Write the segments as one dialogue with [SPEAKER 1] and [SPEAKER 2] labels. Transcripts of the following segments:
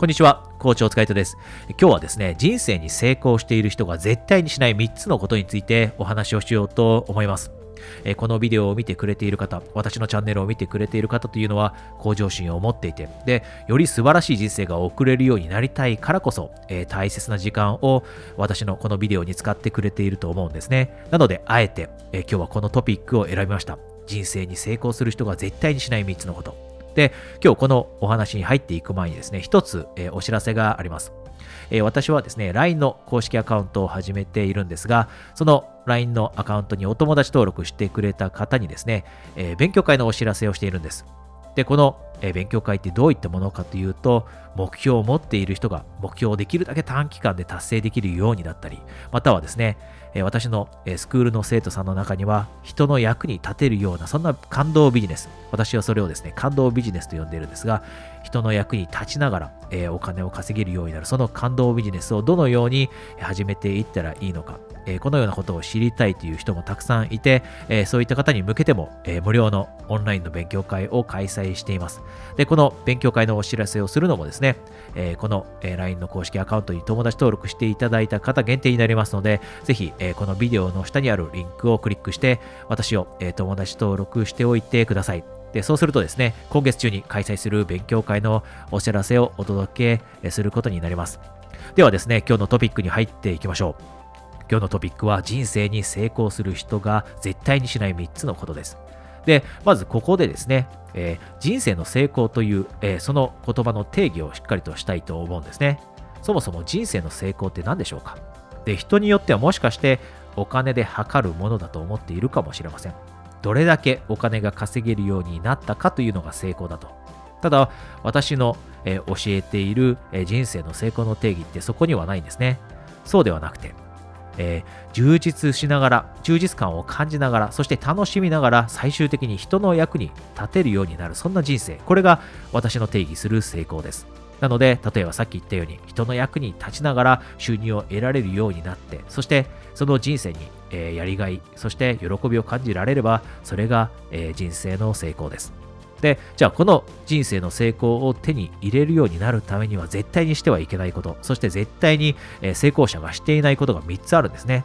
[SPEAKER 1] こんにちは、校長塚井戸です。今日はですね、人生に成功している人が絶対にしない3つのことについてお話をしようと思います。えこのビデオを見てくれている方、私のチャンネルを見てくれている方というのは向上心を持っていて、で、より素晴らしい人生が送れるようになりたいからこそ、えー、大切な時間を私のこのビデオに使ってくれていると思うんですね。なので、あえて、えー、今日はこのトピックを選びました。人生に成功する人が絶対にしない3つのこと。で、今日このお話に入っていく前にですね、一つ、えー、お知らせがあります。えー、私はですね、LINE の公式アカウントを始めているんですが、その LINE のアカウントにお友達登録してくれた方にですね、えー、勉強会のお知らせをしているんです。で、この、勉強会ってどういったものかというと、目標を持っている人が目標をできるだけ短期間で達成できるようになったり、またはですね、私のスクールの生徒さんの中には人の役に立てるようなそんな感動ビジネス私はそれをですね感動ビジネスと呼んでいるんですが人の役に立ちながら、お金を稼げるようになるその感動ビジネスをどのように始めていったらいいのかえこのようなことを知りたいという人もたくさんいて、えそういった方に向けても、え無料のオンラインの勉強会を開催しています。で、この勉強会のお知らせをするのもですね、えこの、え LINE の公式アカウントに友達登録していただいた方限定になりますので、ぜひ、えこのビデオの下にあるリンクをクリックして、私を、え友達登録しておいてください。で、そうするとですね、今月中に開催する勉強会のお知らせをお届けすることになります。ではですね、今日のトピックに入っていきましょう。今日のトピックは人生に成功する人が絶対にしない3つのことです。で、まずここでですね、えー、人生の成功という、えー、その言葉の定義をしっかりとしたいと思うんですね。そもそも人生の成功って何でしょうか？で、人によってはもしかしてお金で測るものだと思っているかもしれません。どれだけお金が稼げるようになったかというのが成功だと。ただ、私の、えー、教えている、え人生の成功の定義ってそこにはないんですね。そうではなくて、えー、充実しながら、充実感を感じながら、そして楽しみながら、最終的に人の役に立てるようになる、そんな人生。これが私の定義する成功です。なので、例えばさっき言ったように、人の役に立ちながら収入を得られるようになって、そしてその人生に、えー、やりがい、そして喜びを感じられれば、それが、えー、人生の成功です。で、じゃあこの人生の成功を手に入れるようになるためには絶対にしてはいけないこと、そして絶対に成功者がしていないことが3つあるんですね。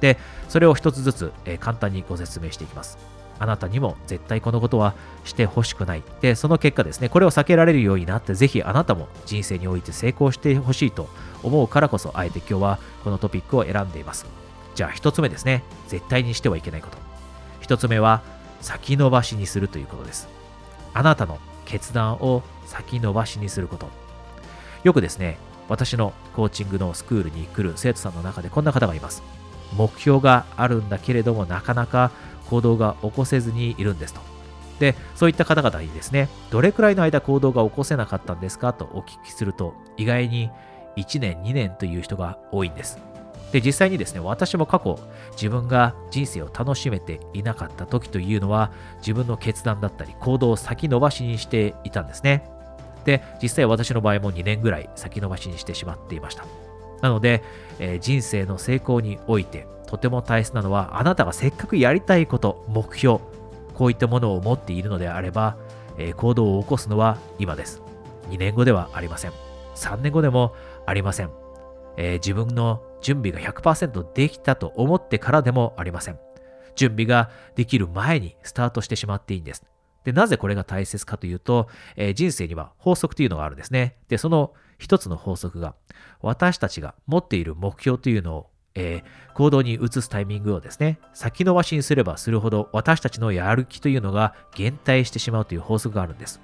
[SPEAKER 1] で、それを1つずつ簡単にご説明していきます。あなたにも絶対このことはしてほしくない。で、その結果ですね、これを避けられるようになって、ぜひあなたも人生において成功してほしいと思うからこそ、あえて今日はこのトピックを選んでいます。じゃあ1つ目ですね、絶対にしてはいけないこと。1つ目は、先延ばしにするということです。あなたの決断を先延ばしにすること。よくですね、私のコーチングのスクールに来る生徒さんの中でこんな方がいます。目標があるんだけれどもなかなか行動が起こせずにいるんですと。で、そういった方々にですね、どれくらいの間行動が起こせなかったんですかとお聞きすると、意外に1年、2年という人が多いんです。で、実際にですね、私も過去、自分が人生を楽しめていなかった時というのは、自分の決断だったり、行動を先延ばしにしていたんですね。で、実際私の場合も2年ぐらい先延ばしにしてしまっていました。なので、えー、人生の成功において、とても大切なのは、あなたがせっかくやりたいこと、目標、こういったものを持っているのであれば、えー、行動を起こすのは今です。2年後ではありません。3年後でもありません。えー、自分の準備が100%できたと思ってからでもありません。準備ができる前にスタートしてしまっていいんです。で、なぜこれが大切かというと、えー、人生には法則というのがあるんですね。で、その一つの法則が、私たちが持っている目標というのを、えー、行動に移すタイミングをですね、先延ばしにすればするほど私たちのやる気というのが減退してしまうという法則があるんです。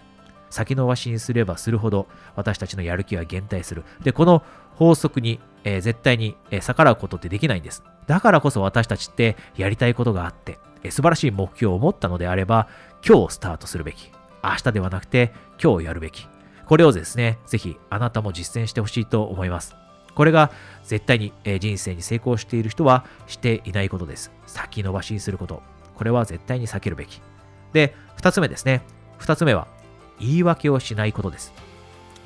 [SPEAKER 1] 先延ばしにすればするほど私たちのやる気は減退する。で、この法則に、えー、絶対に、えー、逆らうことってできないんです。だからこそ私たちってやりたいことがあって、えー、素晴らしい目標を持ったのであれば、今日スタートするべき。明日ではなくて今日やるべき。これをですね、ぜひあなたも実践してほしいと思います。これが絶対に人生に成功している人はしていないことです。先延ばしにすること。これは絶対に避けるべき。で、二つ目ですね。二つ目は言い訳をしないことです。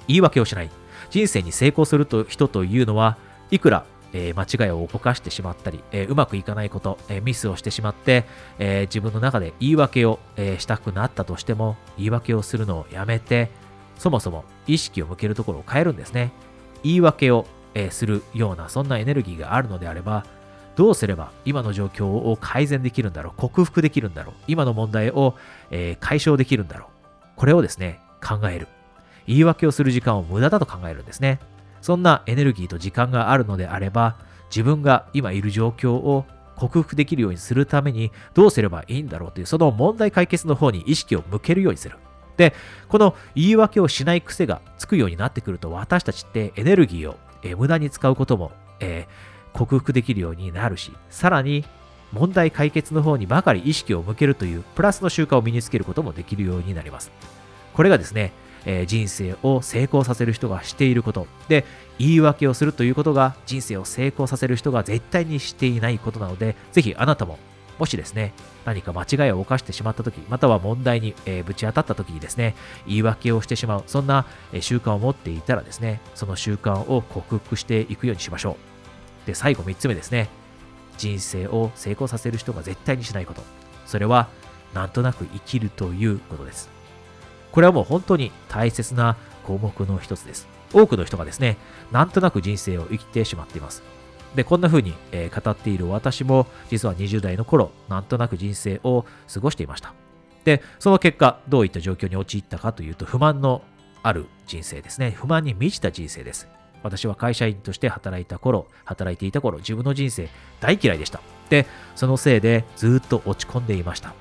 [SPEAKER 1] 言い訳をしない。人生に成功すると人というのは、いくら、えー、間違いを犯してしまったり、えー、うまくいかないこと、えー、ミスをしてしまって、え自分の中で言い訳を、えしたくなったとしても、言い訳をするのをやめて、そもそも意識を向けるところを変えるんですね。言い訳を、えするようなそんなエネルギーがあるのであれば、どうすれば今の状況を改善できるんだろう、克服できるんだろう、今の問題を、え解消できるんだろう。これをですね、考える。言い訳をする時間を無駄だと考えるんですね。そんなエネルギーと時間があるのであれば、自分が今いる状況を克服できるようにするためにどうすればいいんだろうというその問題解決の方に意識を向けるようにする。で、この言い訳をしない癖がつくようになってくると私たちってエネルギーを、え無駄に使うことも、えー、克服できるようになるし、さらに問題解決の方にばかり意識を向けるというプラスの習慣を身につけることもできるようになります。これがですね、えー、人生を成功させる人がしていること。で言い訳をするということが人生を成功させる人が絶対にしていないことなのでぜひあなたももしですね何か間違いを犯してしまった時または問題に、えー、ぶち当たった時にですね言い訳をしてしまうそんな、え習慣を持っていたらですねその習慣を克服していくようにしましょう。で最後3つ目ですね。人生を成功させる人が絶対にしないことそれはなんとなく生きるということですこれはもう本当に大切な項目の一つです。多くの人がですね、なんとなく人生を生きてしまっています。で、こんな風に、え、語っている私も、実は20代の頃、なんとなく人生を過ごしていました。で、その結果、どういった状況に陥ったかというと、不満のある人生ですね。不満に満ちた人生です。私は会社員として働いた頃、働いていた頃、自分の人生大嫌いでした。で、そのせいでずっと落ち込んでいました。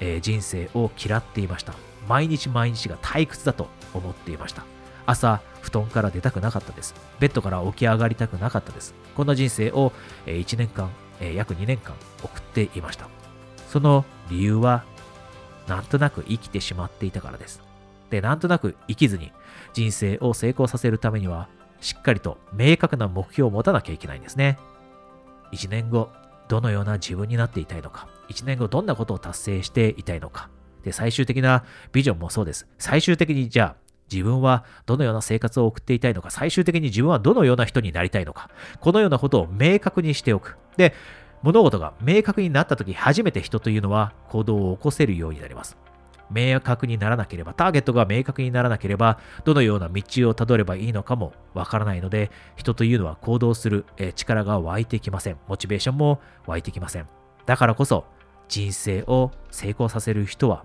[SPEAKER 1] えー、人生を嫌っていました。毎日毎日が退屈だと思っていました。朝、布団から出たくなかったです。ベッドから起き上がりたくなかったです。こんな人生を1年間、約2年間送っていました。その理由は、なんとなく生きてしまっていたからです。で、なんとなく生きずに人生を成功させるためには、しっかりと明確な目標を持たなきゃいけないんですね。1年後、どのような自分になっていたいのか、1年後どんなことを達成していたいのか、で、最終的なビジョンもそうです。最終的にじゃあ、自分はどのような生活を送っていたいのか、最終的に自分はどのような人になりたいのか、このようなことを明確にしておく。で、物事が明確になった時初めて人というのは行動を起こせるようになります。明確にならなければ、ターゲットが明確にならなければ、どのような道をたどればいいのかもわからないので、人というのは行動する力が湧いてきません。モチベーションも湧いてきません。だからこそ、人生を成功させる人は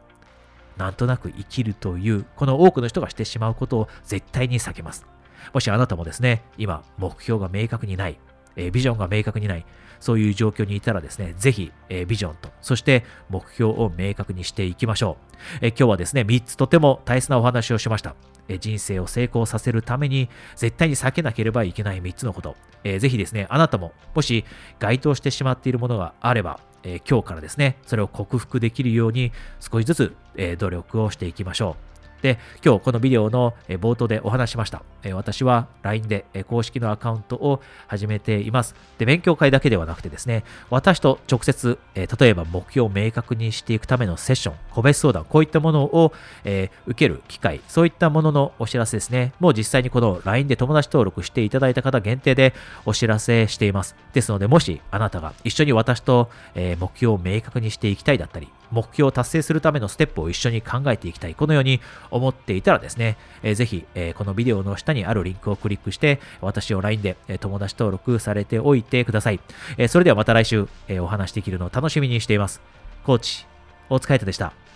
[SPEAKER 1] なんとなく生きるという、この多くの人がしてしまうことを絶対に避けます。もしあなたもですね、今、目標が明確にない、えビジョンが明確にない、そういう状況にいたらですね、ぜひ、えビジョンと、そして目標を明確にしていきましょう。え今日はですね、3つとても大切なお話をしました。え人生を成功させるために、絶対に避けなければいけない3つのこと。えー、ぜひですね、あなたも、もし該当してしまっているものがあれば、え、今日からですね、それを克服できるように少しずつ、え、努力をしていきましょう。で、今日このビデオの冒頭でお話しました。私は LINE で公式のアカウントを始めています。で、勉強会だけではなくてですね、私と直接、例えば目標を明確にしていくためのセッション、個別相談、こういったものを、受ける機会、そういったもののお知らせですね。もう実際にこの LINE で友達登録していただいた方限定でお知らせしています。ですので、もしあなたが一緒に私と、目標を明確にしていきたいだったり、目標を達成するためのステップを一緒に考えていきたい。このように思っていたらですね、えー、ぜひ、えー、このビデオの下にあるリンクをクリックして、私を LINE で、え友達登録されておいてください。え、それではまた来週、えお話できるのを楽しみにしています。コーチ、大塚海人でした。